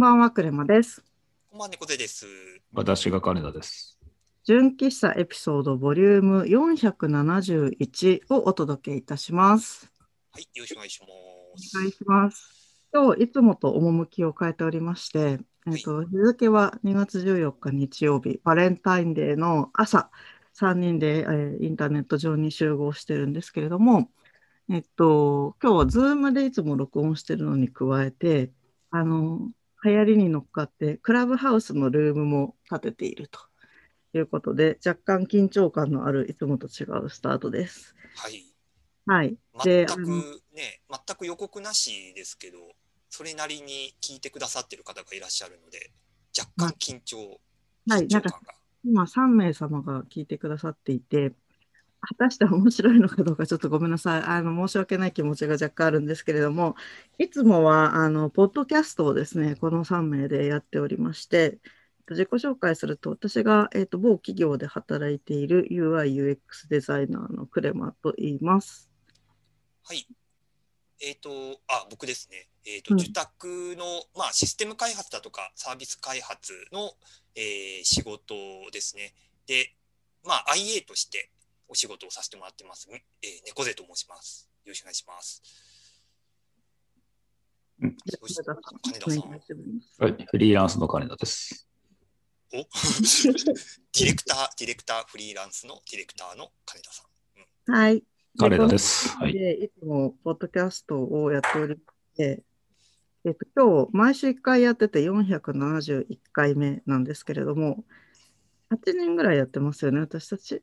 こんばんは、クレマです。こんばんは、猫背です。私が金田です。純喫茶エピソードボリューム471をお届けいたします。はい、よろしくお願いします。願いします。今日いつもと趣を変えておりまして、えっと、日付は2月14日日曜日、バレンタインデーの朝、3人で、えーインターネット上に集合してるんですけれども、えっと、今日は Zoom でいつも録音してるのに加えて、あの、流行りに乗っかって、クラブハウスのルームも立てているということで、若干緊張感のあるいつもと違うスタートです。はい。はい。全くであのね、全く予告なしですけど、それなりに聞いてくださってる方がいらっしゃるので、若干緊張、はい緊張感が。今3名様が聞いてくださっていて、果たして面白いのかどうかちょっとごめんなさい。あの、申し訳ない気持ちが若干あるんですけれども、いつもは、あの、ポッドキャストをですね、この3名でやっておりまして、自己紹介すると、私が、えっと、某企業で働いている UI、UX デザイナーのクレマと言います。はい。えっ、と、あ、僕ですね。えっ、と、うん受託の、まあ、システム開発だとか、サービス開発の、えー仕事ですね。で、まあ、IA としてお仕事をさせてもらってます。えー、猫背と申します。よろしくお願いします。うん金金田さんはい、フリーランスの金田です。お？ディレクター、ディレクター、フリーランスのディレクターの金田さん。はい。金田です。はい。で、いつもポッドキャストをやっておりまして、えっと、今日、毎週1回やってて471回目なんですけれども、8年ぐらいやってますよね、私たち。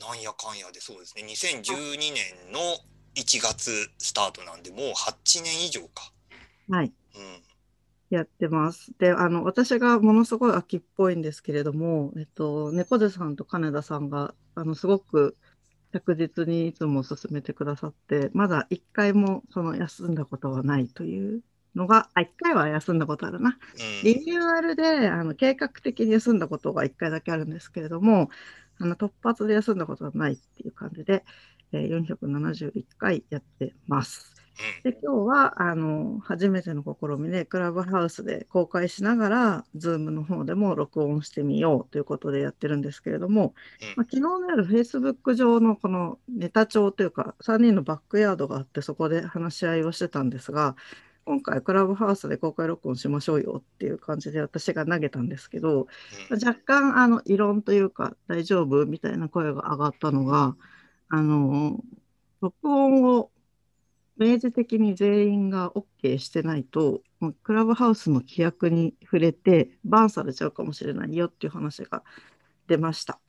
なんやかんやでそうですね。2012年の1月スタートなんで、もう8年以上か。はい。うん。やってます。で、あの、私がものすごい秋っぽいんですけれども、えっと、猫背さんと金田さんが、あの、すごく着実にいつも進めてくださって、まだ1回もその休んだことはないというのが、あ、1回は休んだことあるな。うん、リニューアルであの計画的に休んだことが1回だけあるんですけれども、あの突発で休んだことはないっていう感じで、えー471回やってます。で、今日はあの初めての試みで、クラブハウスで公開しながら、ズームの方でも録音してみようということでやってるんですけれども、うんまあ、昨日の夜、Facebook 上のこのネタ帳というか、3人のバックヤードがあって、そこで話し合いをしてたんですが、今回、クラブハウスで公開録音しましょうよっていう感じで私が投げたんですけど、うん若干あの異論というか、大丈夫みたいな声が上がったのが、あの、録音を明示的に全員が OK してないと、クラブハウスの規約に触れて、バンされちゃうかもしれないよっていう話が出ました。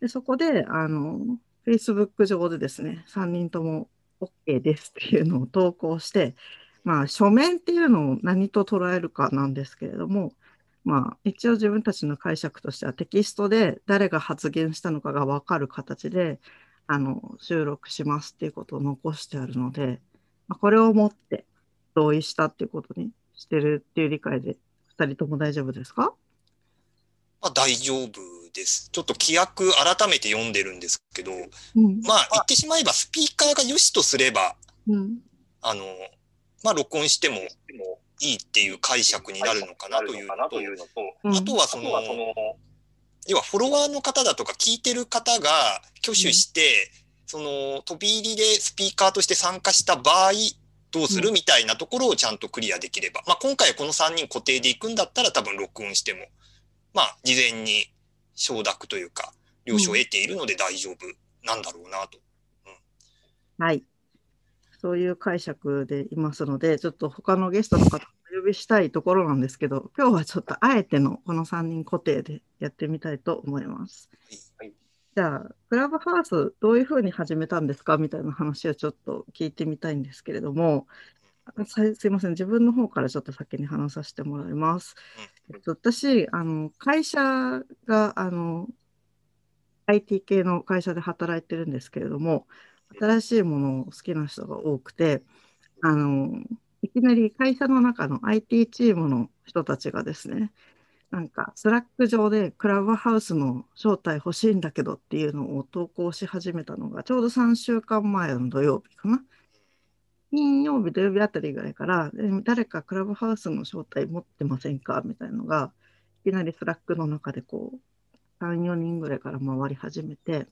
で、そこで、あの、Facebook 上でですね、3人とも OK ですっていうのを投稿して、まあ、書面っていうのを何と捉えるかなんですけれども、まあ、一応自分たちの解釈としてはテキストで誰が発言したのかが分かる形であの収録しますっていうことを残してあるので、まあ、これをもって同意したっていうことにしてるっていう理解で2人とも大丈夫ですか？まあ、大丈夫です。ちょっと規約改めて読んでるんですけど、うん。まあ言ってしまえばスピーカーが良しとすれば、うん。あの、まあ録音してもいいっていう解釈になるのかなというのと、うんあとはその、要はフォロワーの方だとか聞いてる方が挙手して、その飛び入りでスピーカーとして参加した場合、どうする？うんみたいなところをちゃんとクリアできれば。まあ今回この3人固定で行くんだったら多分録音しても、まあ事前に承諾というか、了承を得ているので大丈夫なんだろうなと。はい。そういう解釈でいますので、ちょっと他のゲストの方をお呼びしたいところなんですけど、今日はちょっとあえてのこの3人固定でやってみたいと思います。はいじゃあ、クラブハウスどういうふうに始めたんですかみたいな話をちょっと聞いてみたいんですけれども、すいません、自分の方からちょっと先に話させてもらいます。えっと、私、あの、会社が、あの、IT 系の会社で働いてるんですけれども、新しいものを好きな人が多くて、あの、いきなり会社の中の IT チームの人たちがですね、なんか、 Slack 上でクラブハウスの招待欲しいんだけどっていうのを投稿し始めたのが、ちょうど3週間前の土曜日かな。金曜日、土曜日あたりぐらいから、誰かクラブハウスの招待持ってませんかみたいなのが、いきなり Slack の中でこう、3、4人ぐらいから回り始めて、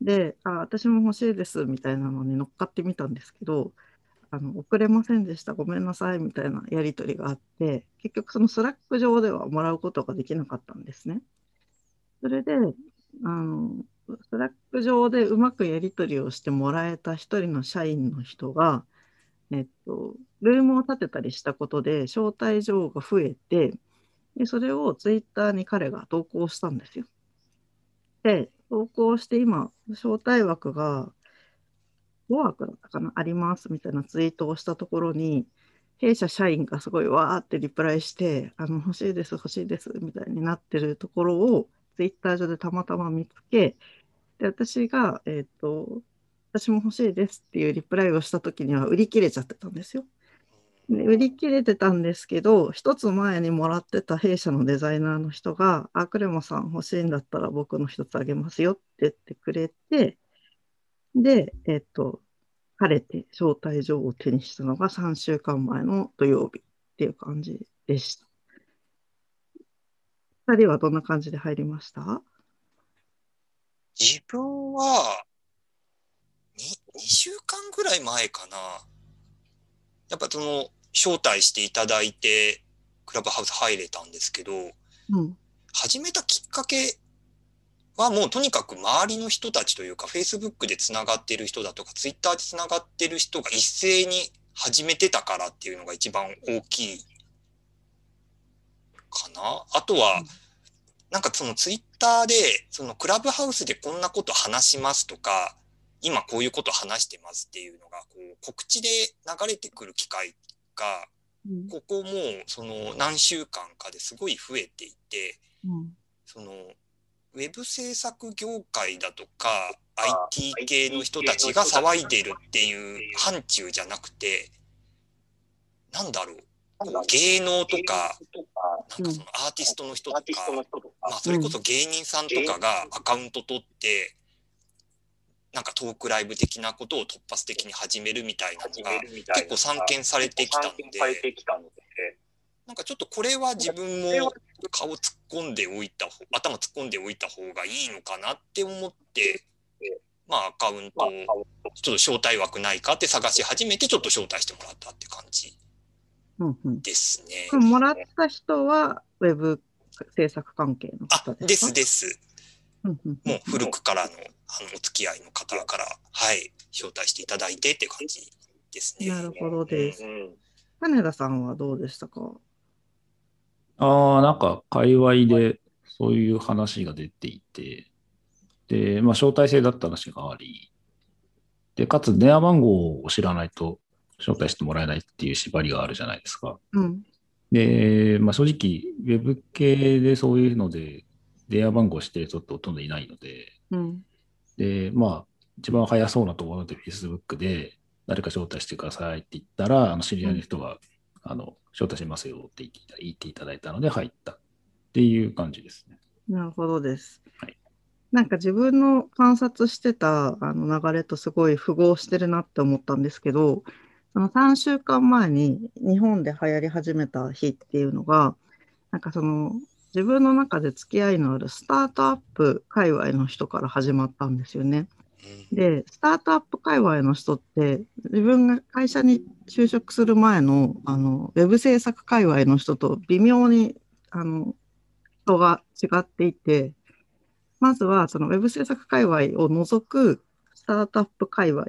で、あ、私も欲しいですみたいなのに乗っかってみたんですけど、あの送れませんでした、ごめんなさいみたいなやり取りがあって、結局その Slack 上ではもらうことができなかったんですね。それで、あの、 Slack 上でうまくやり取りをしてもらえた一人の社員の人が、えっと、ルームを立てたりしたことで招待状が増えて、でそれをツイッターに彼が投稿したんですよ。で、投稿して今、招待枠が5枠だったかな、ありますみたいなツイートをしたところに、弊社社員がすごいわーってリプライして、あの欲しいです、欲しいですみたいになってるところをツイッター上でたまたま見つけ、で、私が、えっと、私も欲しいですっていうリプライをしたときには売り切れちゃってたんですよ。売り切れてたんですけど、一つ前にもらってた弊社のデザイナーの人が、あ、クレモさん欲しいんだったら僕の一つあげますよって言ってくれて、で、えっと、晴れて招待状を手にしたのが3週間前の土曜日っていう感じでした。二人はどんな感じで入りました？自分は2、2週間ぐらい前かな。やっぱその、招待していただいて、クラブハウス入れたんですけど、うん。始めたきっかけはもうとにかく周りの人たちというか、Facebook でつながっている人だとか、Twitter でつながっている人が一斉に始めてたからっていうのが一番大きいかな。あとは、なんかその Twitter で、そのクラブハウスでこんなこと話しますとか、今こういうこと話してますっていうのが、こう告知で流れてくる機会が、うん。ここもうその何週間かですごい増えていて、うん。そのウェブ制作業界だとか IT 系の人たちが騒いでるっていう範疇じゃなくてなんだろう。芸能とかなんかそのアーティストの人とか、まあ、それこそ芸人さんとかがアカウント取ってなんかトークライブ的なことを突発的に始めるみたいなのが結構散見されてきたので。なんかちょっとこれは自分も顔突っ込んでおいた方頭突っ込んでおいた方がいいのかなって思ってまあアカウントをちょっと招待枠ないかって探し始めてちょっと招待してもらったって感じうんうん。ですね。これもらった人はウェブ制作関係のあ方でですす。かです。うんうん。もう古くからのあのお付き合いの方からはい招待していただいてって感じですね。なるほどです。金田さんはどうでしたか？ああ、なんか、界隈でそういう話が出ていて、で、まあ、招待制だった話があり、で、かつ電話番号を知らないと招待してもらえないっていう縛りがあるじゃないですか。うん。で、まあ、正直、ウェブ系でそういうので、電話番号を知ってる人ってほとんどいないので、うん。で、まあ、一番早そうなところで Facebook で誰か招待してくださいって言ったら、あの知り合いの人が、あの招待しますよって言っていただいたので入ったっていう感じですね。なるほどです。はいなんか自分の観察してたあの流れとすごい符合してるなって思ったんですけど、その3週間前に日本で流行り始めた日っていうのが、なんかその自分の中で付き合いのあるスタートアップ界隈の人から始まったんですよね。うんで、スタートアップ界隈の人って、自分が会社に就職する前の、あの、ウェブ制作界隈の人と微妙に、あの、人が違っていて、まずは、そのウェブ制作界隈を除くスタートアップ界隈、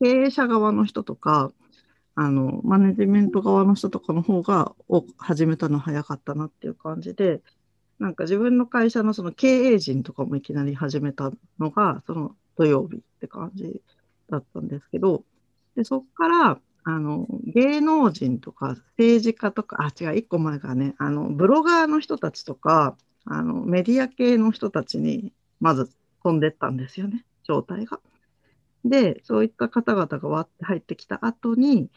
経営者側の人とか、あの、マネジメント側の人とかの方が、を始めたの早かったなっていう感じで、なんか自分の会社のその経営陣とかもいきなり始めたのが、その土曜日って感じだったんですけど、で、そこから、あの、芸能人とか政治家とか、あ、違う、一個前がね、あの、ブロガーの人たちとか、あの、メディア系の人たちに、まず飛んでったんですよね、状態が。で、そういった方々がわって入ってきた後に、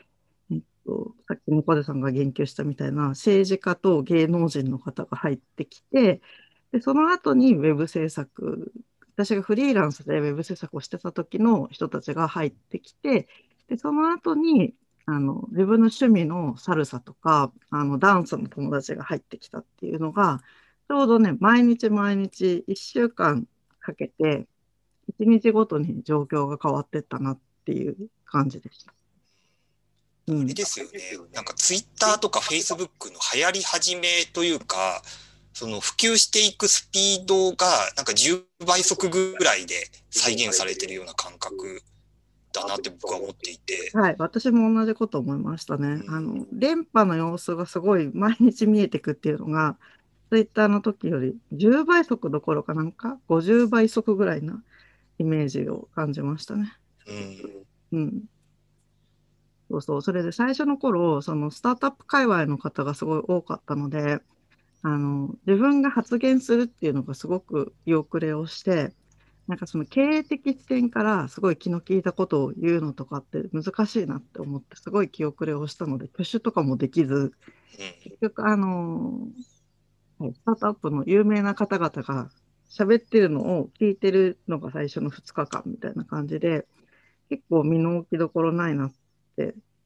さっき猫背さんが言及したみたいな政治家と芸能人の方が入ってきて、で、その後にウェブ制作、私がフリーランスでウェブ制作をしてた時の人たちが入ってきて、で、その後に、あの、自分の趣味のサルサとか、あの、ダンスの友達が入ってきたっていうのが、ちょうどね、毎日毎日1週間かけて、1日ごとに状況が変わってったなっていう感じでした。あれですよね。なんかツイッターとかフェイスブックの流行り始めというか、その普及していくスピードがなんか10倍速ぐらいで再現されてるような感覚だなって僕は思っていて。はい、私も同じこと思いましたね。あの、電波の様子がすごい毎日見えてくっていうのが、ツイッターの時より10倍速どころかなんか50倍速ぐらいなイメージを感じましたね。うん。うん。そうそう。それで最初の頃、そのスタートアップ界隈の方がすごい多かったので、あの、自分が発言するっていうのがすごく見遅れをして、なんかその経営的視点からすごい気の利いたことを言うのとかって難しいなって思って、すごい気遅れをしたので、挙手とかもできず、うん。結局、あのはいスタートアップの有名な方々が喋ってるのを聞いてるのが最初の2日間みたいな感じで、結構身の置きどころないなって、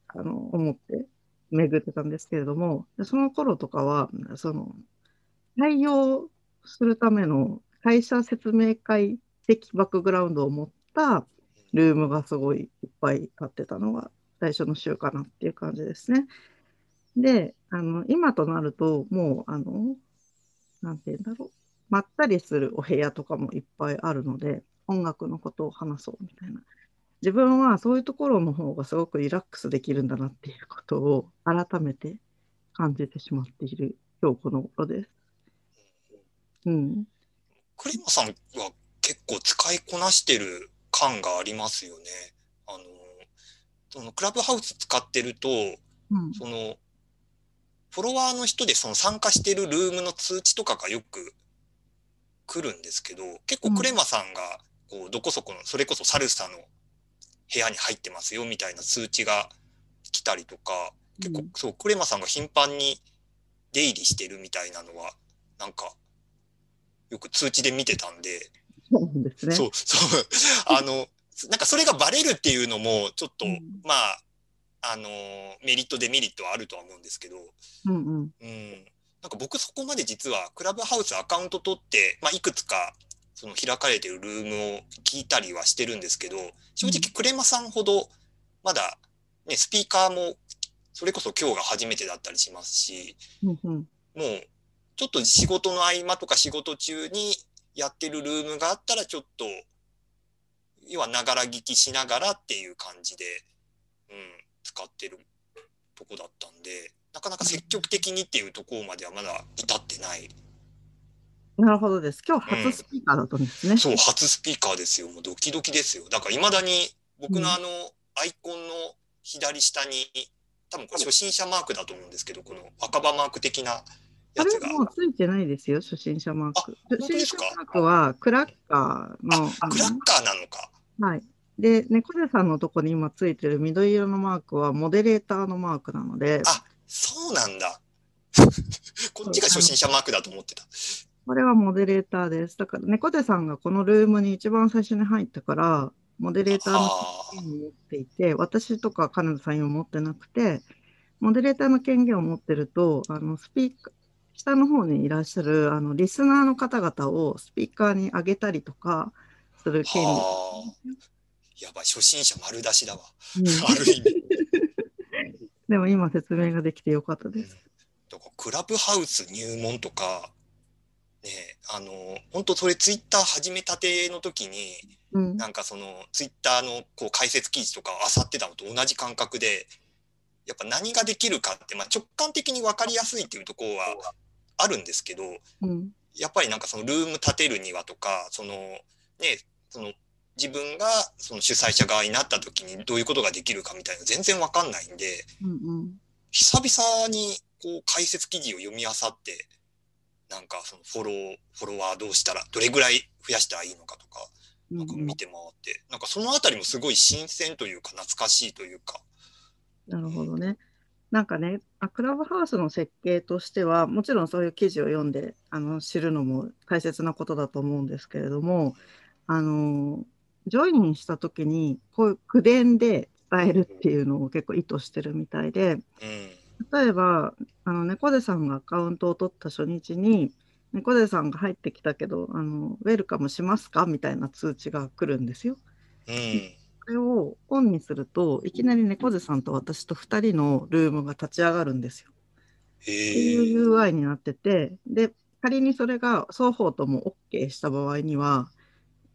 あの、思って巡ってたんですけれども、その頃とかは、その、対応するための会社説明会的バックグラウンドを持ったルームがすごいいっぱいあってたのが最初の週かなっていう感じですね。で、あの、今となると、もう、あの、なんて言うんだろう。まったりするお部屋とかもいっぱいあるので、音楽のことを話そうみたいな。自分はそういうところの方がすごくリラックスできるんだなっていうことを改めて感じてしまっている今日この頃です。うん。クレマさんは結構使いこなしてる感がありますよね。あの、そのクラブハウス使ってると、うん。その、フォロワーの人でその参加してるルームの通知とかがよく来るんですけど、結構クレマさんが、こう、どこそこの、それこそサルサの部屋に入ってますよみたいな通知が来たりとか、結構うんそう、クレマさんが頻繁に出入りしてるみたいなのは、なんか、よく通知で見てたんで、そうね。そう、そう、あの、なんかそれがバレるっていうのも、ちょっと、うんまあ、あの、メリット、デメリットはあるとは思うんですけど、うんうん。うん。なんか僕そこまで実はクラブハウスアカウント取って、まあ、いくつかその開かれてるルームを聞いたりはしてるんですけど、正直クレマさんほどまだね、スピーカーもそれこそ今日が初めてだったりしますし。もうちょっと仕事の合間とか仕事中にやってるルームがあったらちょっと、要はながら聞きしながらっていう感じで、うん、使ってるとこだったんで、なかなか積極的にっていうところまではまだ至ってない。なるほどです。今日初スピーカーだったんですね。そう、初スピーカーですよ。もうドキドキですよ。だから未だに僕のあの、アイコンの左下に、多分これ初心者マークだと思うんですけど、この赤羽マーク的なあれやつが。もうついてないですよ、初心者マーク。当初心者マークはクラッカーの、あ、クラッカーなのか。のはい。で、猫背さんのとこに今ついてる緑色のマークはモデレーターのマークなので、あ、そうなんだ。こっちが初心者マークだと思ってた。これはモデレーターです。だから猫背さんがこのルームに一番最初に入ったから、モデレーターの権限を持っていて、私とか金田さん今持ってなくて、モデレーターの権限を持ってると、あのスピーカー、下の方にいらっしゃるあのリスナーの方々をスピーカーに上げたりとかする権利。はあ。やばい、初心者丸出しだわ。うんある意味。でも今説明ができてよかったです。だからクラブハウス入門とか、ね、あの、本当それツイッター始めたての時に、うん。なんかそのツイッターのこう解説記事とかを漁ってたのと同じ感覚で、やっぱ何ができるかって、まあ、直感的に分かりやすいっていうところはあるんですけど、うん。やっぱりなんかそのルーム立てるにはとか、そのね、その自分がその主催者側になった時にどういうことができるかみたいなの全然わかんないんで、うんうん。久々にこう解説記事を読み漁って、なんかそのフォロー、フォロワーどうしたら、どれぐらい増やしたらいいのかとか、なんか見て回って、なんかそのあたりもすごい新鮮というか懐かしいというか、なるほどね。なんかね、あクラブハウスの設計としては、もちろんそういう記事を読んであの知るのも大切なことだと思うんですけれども、あのジョインしたときに、こういう口伝で伝えるっていうのを結構意図してるみたいで、うん例えば、あの猫背さんがアカウントを取った初日に、猫背さんが入ってきたけど、あのウェルカムしますかみたいな通知が来るんですよ。うんこれをオンにすると、いきなり猫背さんと私と2人のルームが立ち上がるんですよ。ってへいえう UI になってて、で、仮にそれが双方とも OK した場合には、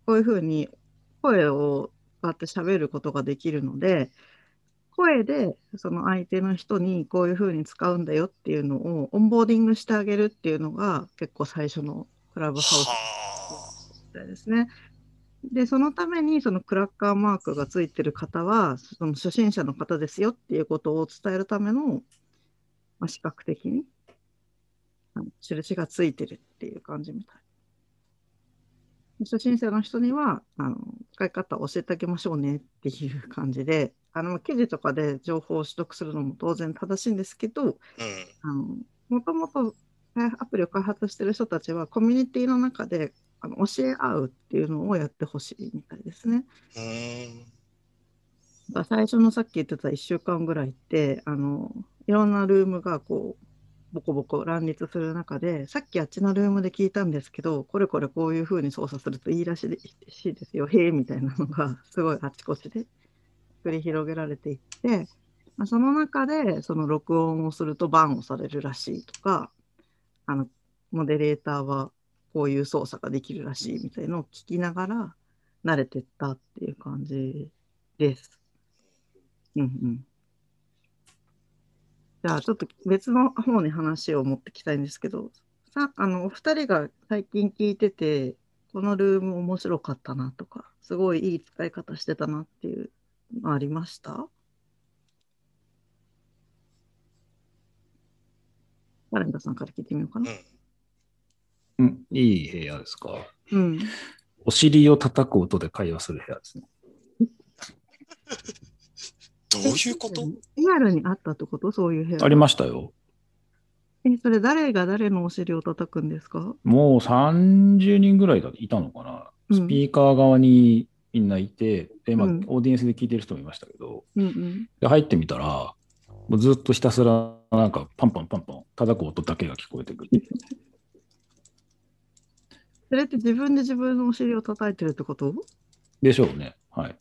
こういうふうに声を使って喋ることができるので、声でその相手の人にこういうふうに使うんだよっていうのをオンボーディングしてあげるっていうのが結構最初のクラブハウスはみたいですね。で、そのためにそのクラッカーマークがついてる方は、その初心者の方ですよっていうことを伝えるための、まあ、視覚的に印がついてるっていう感じみたい。初心者の人にはあの使い方を教えてあげましょうねっていう感じで、あの記事とかで情報を取得するのも当然正しいんですけど、あのもともとアプリを開発してる人たちはコミュニティの中であの教え合うっていうのをやってほしいみたいですね。最初のさっき言ってた1週間ぐらいってあのいろんなルームがこうボコボコ乱立する中でさっきあっちのルームで聞いたんですけどこれこれこういう風に操作するといいらしいですよへえみたいなのがすごいあちこちで繰り広げられていって、まあ、その中でその録音をするとバンをされるらしいとかあのモデレーターはこういう操作ができるらしいみたいのを聞きながら慣れてったっていう感じです。うんうん。じゃあちょっと別の方に話を持ってきたいんですけど、さあのお二人が最近聞いてて、このルーム面白かったなとか、すごいいい使い方してたなっていうのありました？カレンダさんから聞いてみようかな。うん、いい部屋ですか。うん。お尻を叩く音で会話する部屋ですね。どういうこと？リアルにあったってこと？そういう部屋。ありましたよ。え、それ誰が誰のお尻を叩くんですか？もう30人ぐらいだいたのかな。うんスピーカー側にみんないて、で、まあ、うんオーディエンスで聞いてる人もいましたけど、うんうん。で入ってみたら、もうずっとひたすら、なんか、パンパンパンパン、叩く音だけが聞こえてくる。それって自分で自分のお尻を叩いてるってこと？でしょうね。はい。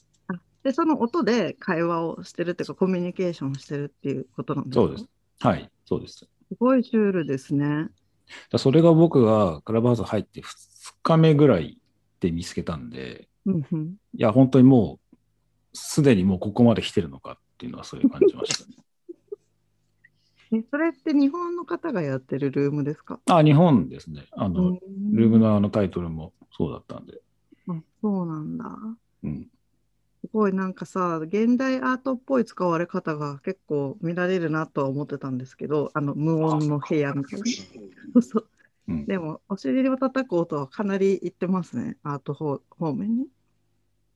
で、その音で会話をしてるっていうか、コミュニケーションをしてるっていうことなんですか？そうです。はい。そうです。すごいシュールですね。だそれが僕がクラブハウス入って2日目ぐらいで見つけたんで、うんうん。いや、本当にもう、すでにもうここまで来てるのかっていうのはそういう感じましたね。え、それって日本の方がやってるルームですか？あ、日本ですね。あの、うんルームのあのタイトルもそうだったんで。あ、そうなんだ。うん。すごいなんかさ、現代アートっぽい使われ方が結構見られるなとは思ってたんですけど、あの無音の部屋みたいな。そうそううん、でも、お尻を叩く音はかなりいってますね、アート方方面に。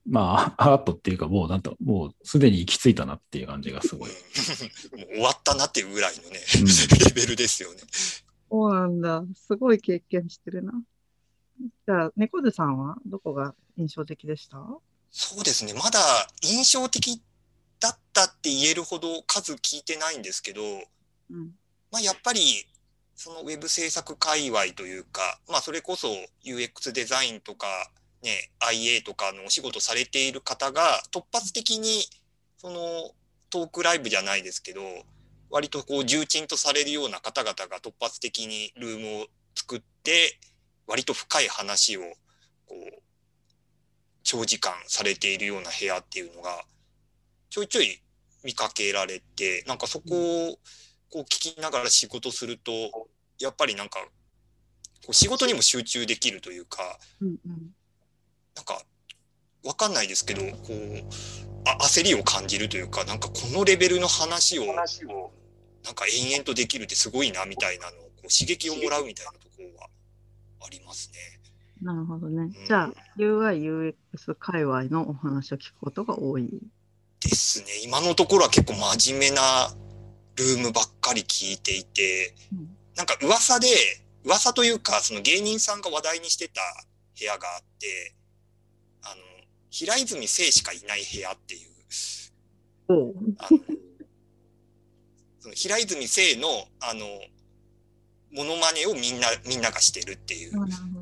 まあ、アートっていうか、もうなんと、もうすでに行き着いたなっていう感じがすごい。もう終わったなっていうぐらいのね、うんレベルですよね。そうなんだ。すごい経験してるな。じゃあ、猫背さんはどこが印象的でした？そうですね、まだ印象的だったって言えるほど数聞いてないんですけど、うん。まあ、やっぱりそのウェブ制作界隈というか、まあ、それこそ UX デザインとか、ね、IA とかのお仕事されている方が突発的にそのトークライブじゃないですけど割とこう重鎮とされるような方々が突発的にルームを作って割と深い話をこう長時間されているような部屋っていうのがちょいちょい見かけられてなんかそこをこう聞きながら仕事するとやっぱりなんかこう仕事にも集中できるというかうんうん。なんかわかんないですけどこうあ焦りを感じるというかなんかこのレベルの話をなんか延々とできるってすごいなみたいなのをこう刺激をもらうみたいなところはありますね。なるほどね。ん。じゃあ、UI、UX 界隈のお話を聞くことが多い。ですね。今のところは結構真面目なルームばっかり聞いていてうん。なんか噂で噂というかその芸人さんが話題にしてた部屋があってあの平泉聖しかいない部屋っていうおう。あのその平泉聖のあのモノマネをみんなみんながしてるっていう。うん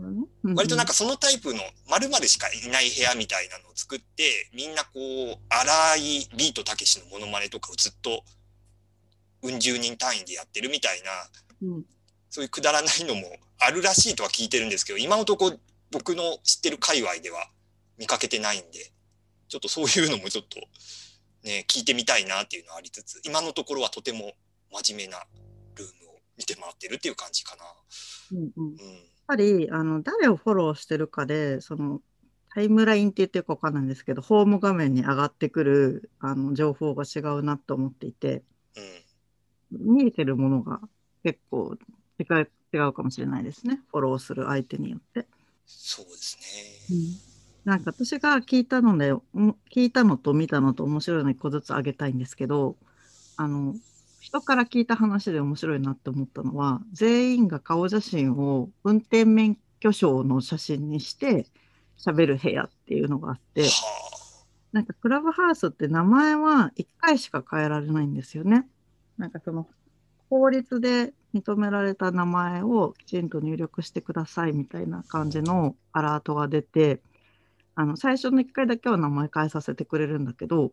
割となんかそのタイプの〇〇しかいない部屋みたいなのを作ってみんなこう荒いビートたけしのモノマネとかをずっとうん十人単位でやってるみたいなうん。そういうくだらないのもあるらしいとは聞いてるんですけど今のところ僕の知ってる界隈では見かけてないんでちょっとそういうのもちょっとね聞いてみたいなっていうのはありつつ今のところはとても真面目なルームを見て回ってるっていう感じかな。うんうん。うんぱりあの誰をフォローしてるかでそのタイムラインって言ってるかわかんないんですけどホーム画面に上がってくるあの情報が違うなと思っていてうん見えてるものが結構違う違うかもしれないですねフォローする相手によって。そうですね。なんか私が聞いたので、ん聞いたのと見たのと面白いの一個ずつあげたいんですけど、あの、人から聞いた話で面白いなって思ったのは、全員が顔写真を運転免許証の写真にして喋る部屋っていうのがあって、はなんかクラブハウスって名前は1回しか変えられないんですよね。なんかその法律で認められた名前をきちんと入力してくださいみたいな感じのアラートが出て、あの最初の1回だけは名前変えさせてくれるんだけど、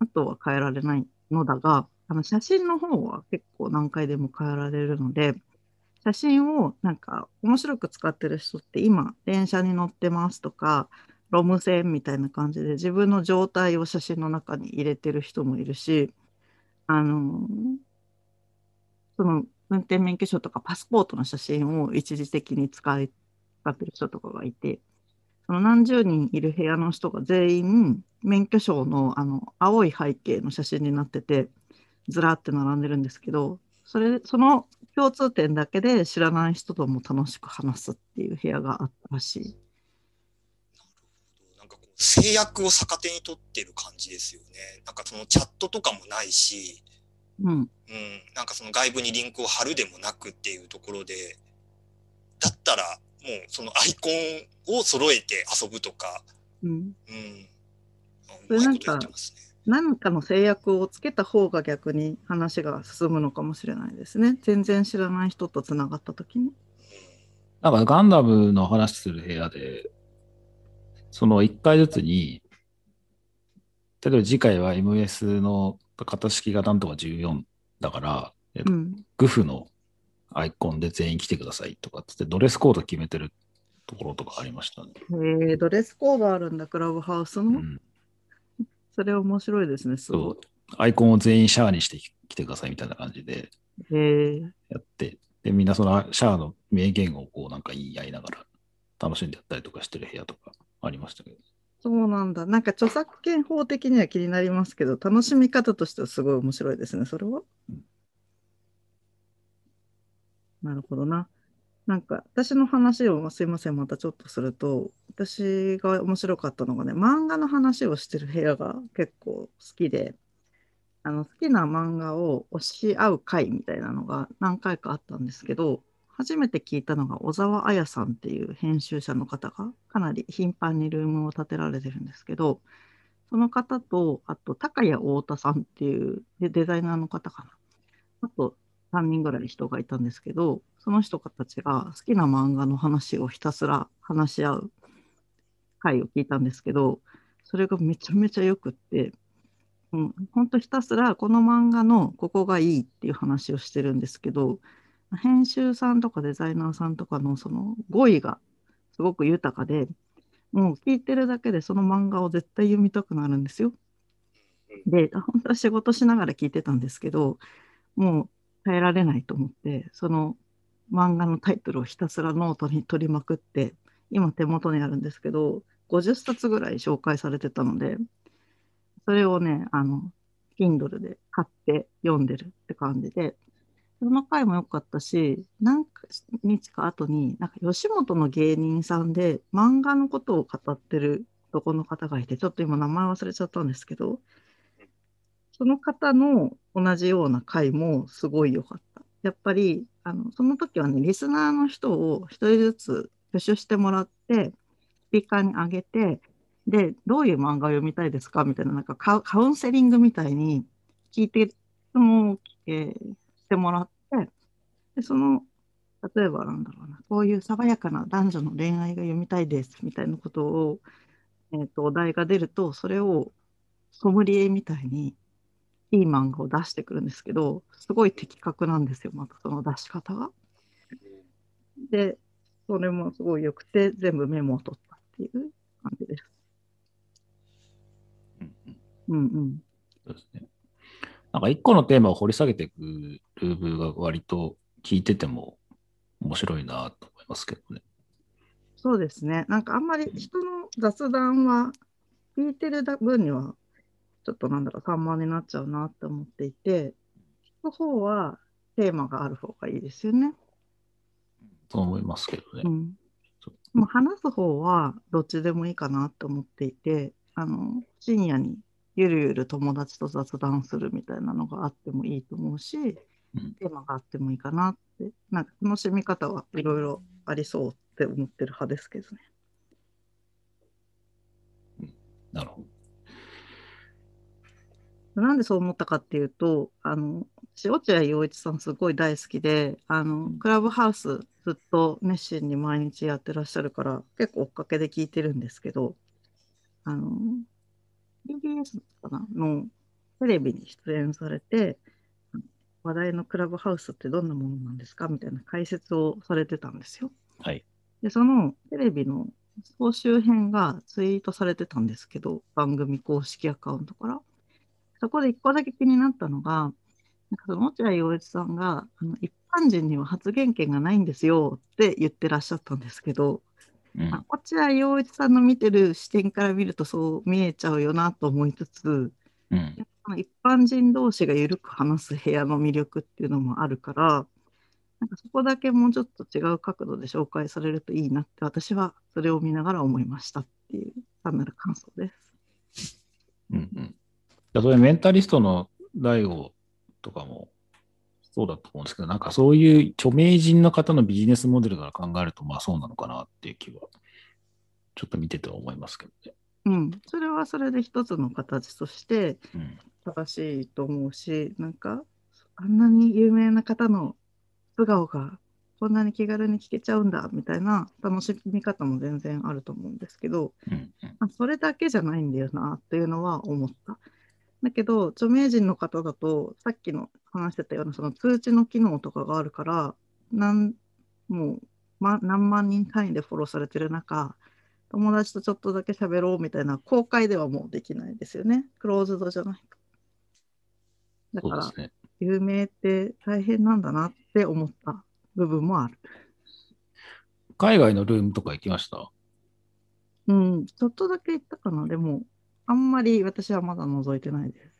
あとは変えられないのだが、あの写真の方は結構何回でも変えられるので、写真をなんか面白く使ってる人って今電車に乗ってますとか、ロム線みたいな感じで自分の状態を写真の中に入れてる人もいるし、あのその運転免許証とかパスポートの写真を一時的に使い使ってる人とかがいて、その何十人いる部屋の人が全員免許証のあの青い背景の写真になってて、ずらって並んでるんですけど、それその共通点だけで知らない人とも楽しく話すっていう部屋があったらしい。なんかこう制約を逆手に取ってる感じですよね。なんかそのチャットとかもないし、うん、うん、なんかその外部にリンクを貼るでもなくっていうところで、だったらもうそのアイコンを揃えて遊ぶとか、うん。うん、それなんか。何かの制約をつけた方が逆に話が進むのかもしれないですね。全然知らない人とつながった時に。なんかガンダムの話する部屋で、その1回ずつに、例えば次回は MS の型式がなんとか14だから、えっとうん。グフのアイコンで全員来てくださいとかってドレスコード決めてるところとかありましたね。えー、ドレスコードあるんだ、クラブハウスの？うん、それ面白いですね、すごそう。アイコンを全員シャアにして来てくださいみたいな感じでやって、で、みんなそのシャアの名言をこうなんか言い合いながら楽しんでやったりとかしてる部屋とかありましたけど。そうなんだ。なんか著作権法的には気になりますけど、楽しみ方としてはすごい面白いですね、それはうん。なるほどな。なんか私の話をすいません、またちょっとすると、私が面白かったのがね、漫画の話をしてる部屋が結構好きで、あの好きな漫画を推し合う会みたいなのが何回かあったんですけど、初めて聞いたのが小沢彩さんっていう編集者の方がかなり頻繁にルームを建てられてるんですけど、その方と、あと高谷太田さんっていうデザイナーの方かな。あと3人ぐらい人がいたんですけど、その人たちが好きな漫画の話をひたすら話し合う回を聞いたんですけど、それがめちゃめちゃよくって、うん、本当ひたすらこの漫画のここがいいっていう話をしてるんですけど、編集さんとかデザイナーさんとかのその語彙がすごく豊かで、もう聞いてるだけでその漫画を絶対読みたくなるんですよ。で、本当は仕事しながら聞いてたんですけど、もう耐えられないと思って、その漫画のタイトルをひたすらノートに取りまくって、今手元にあるんですけど、50冊ぐらい紹介されてたので、それをね、あの、Kindle で買って読んでるって感じで、その回も良かったし、何日か後に、なんか吉本の芸人さんで漫画のことを語ってる男の方がいて、ちょっと今名前忘れちゃったんですけど、その方の同じような回もすごい良かった。やっぱり、あの、その時はね、リスナーの人を一人ずつ挙手してもらって、スピーカーに上げて、で、どういう漫画を読みたいですか？みたいな、なんかカウンセリングみたいに聞いて、質問を、えーしてもらって、で、その、例えばなんだろうな、こういう爽やかな男女の恋愛が読みたいですみたいなことを、えっと、お題が出ると、それをソムリエみたいにいい漫画を出してくるんですけど、すごい的確なんですよ、またその出し方が。で、それもすごい良くて、全部メモを取ったっていう感じです。うんうんうんうん。そうですね。なんか一個のテーマを掘り下げていくルーブが割と聞いてても面白いなと思いますけどね。そうですね。なんかあんまり人の雑談は聞いてる分にはちょっとなんだろう、散漫になっちゃうなって思っていて、聞く方はテーマがある方がいいですよね。と思いますけどねう。ん。もう話す方はどっちでもいいかなって思っていて、あの、深夜にゆるゆる友達と雑談するみたいなのがあってもいいと思うし、うんテーマがあってもいいかなって、なんか楽しみ方はいろいろありそうって思ってる派ですけどね。なるほど。なんでそう思ったかっていうと、あの、私落合陽一さんすごい大好きで、あの、クラブハウスずっと熱心に毎日やってらっしゃるから、結構追っかけで聞いてるんですけど、あの、TBS かなのテレビに出演されて、話題のクラブハウスってどんなものなんですかみたいな解説をされてたんですよ。はい。で、そのテレビの総集編がツイートされてたんですけど、番組公式アカウントから。そこで一個だけ気になったのが、なんかその落合陽一さんが、あの一般人には発言権がないんですよって言ってらっしゃったんですけど、うんあ落合陽一さんの見てる視点から見るとそう見えちゃうよなと思いつつ、うん一般人同士が緩く話す部屋の魅力っていうのもあるから、なんかそこだけもうちょっと違う角度で紹介されるといいなって私はそれを見ながら思いましたっていう単なる感想です。うんうん。例えばメンタリストの大悟とかもそうだと思うんですけど、なんかそういう著名人の方のビジネスモデルから考えると、まあそうなのかなっていう気は、ちょっと見てては思いますけどね。うん、それはそれで一つの形としてうん。正しいと思うし、なんかあんなに有名な方の素顔がこんなに気軽に聞けちゃうんだみたいな楽しみ方も全然あると思うんですけど、うんうん。あそれだけじゃないんだよなっていうのは思った。だけど、著名人の方だと、さっきの話してたようなその通知の機能とかがあるから、なんもう、ま、何万人単位でフォローされてる中、友達とちょっとだけ喋ろうみたいな公開ではもうできないですよね。クローズドじゃないと。だからね。有名って大変なんだなって思った部分もある。海外のルームとか行きました？うん、ちょっとだけ行ったかな。でも、あんまり私はまだ覗いてないです。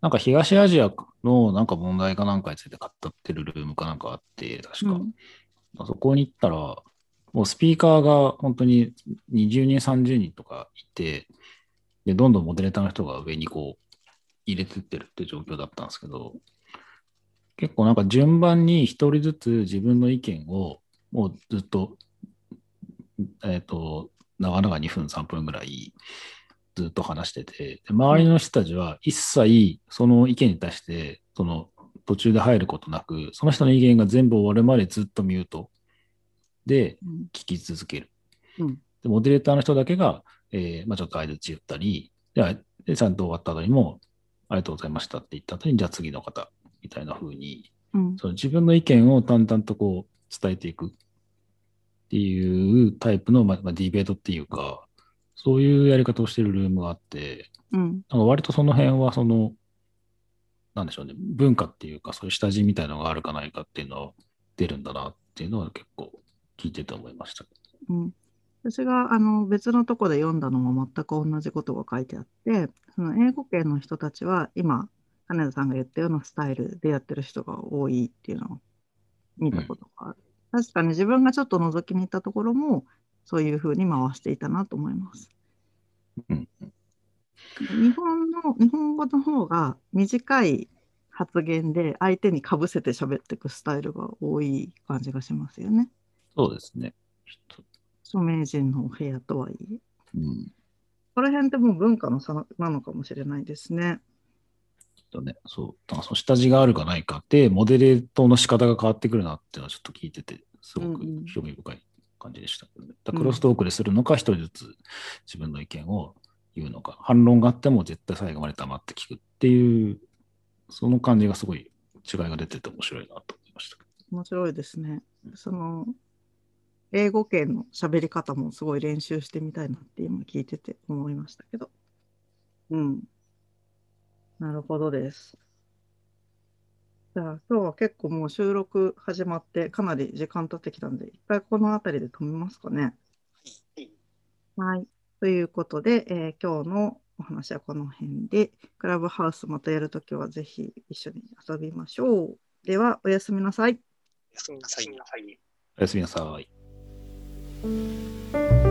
なんか東アジアのなんか問題かなんかについて語ってるルームかなんかあって、確か。うんそこに行ったら、もうスピーカーが本当に20人、30人とかいて、で、どんどんモデレーターの人が上にこう入れてってるって状況だったんですけど、結構なんか順番に一人ずつ自分の意見をもうずっと、えっ、と、長々2分、3分ぐらいずっと話してて、で周りの人たちは一切その意見に対して、その途中で入ることなく、その人の意見が全部終わるまでずっとミュート。でうん聞き続ける。うん。でモデレーターの人だけが、えーまあ、ちょっと相槌言ったり、でちゃんと終わった後にも、ありがとうございましたって言った後に、じゃあ次の方みたいな風に、うん。その自分の意見を淡々とこう伝えていくっていうタイプの、まあまあ、ディベートっていうか、そういうやり方をしてるルームがあって、うんなんか割とその辺はその、なんでしょうね、文化っていうか、そういう下地みたいなのがあるかないかっていうのは出るんだなっていうのは結構聞いてて思いました。うん、私があの別のとこで読んだのも全く同じことが書いてあって、その英語圏の人たちは今、金田さんが言ったようなスタイルでやってる人が多いっていうのを見たことがある。確かに自分がちょっと覗きに行ったところも、そういうふうに回していたなと思います。うん日本の、日本語の方が短い発言で相手にかぶせて喋っていくスタイルが多い感じがしますよね。そうですね。ちょっと著名人のお部屋とはいえ。うん、こら辺ってもう文化の差なのかもしれないですね。とね、そう、だから下地があるかないかで、モデレートの仕方が変わってくるなっていうのはちょっと聞いてて、すごく興味深い感じでした。クロストークでするのか、一人ずつ自分の意見を言うのか、反論があっても絶対最後まで黙って聞くっていう、その感じがすごい違いが出てて面白いなと思いました。面白いですね。その、英語圏の喋り方もすごい練習してみたいなって今聞いてて思いましたけど。うん。なるほどです。じゃあ今日は結構もう収録始まってかなり時間経ってきたんで、一回この辺りで止めますかね。はい。ということで、えー今日のお話はこの辺で、クラブハウスまたやるときはぜひ一緒に遊びましょう。では、おやすみなさい。おやすみなさい。おやすみなさい。「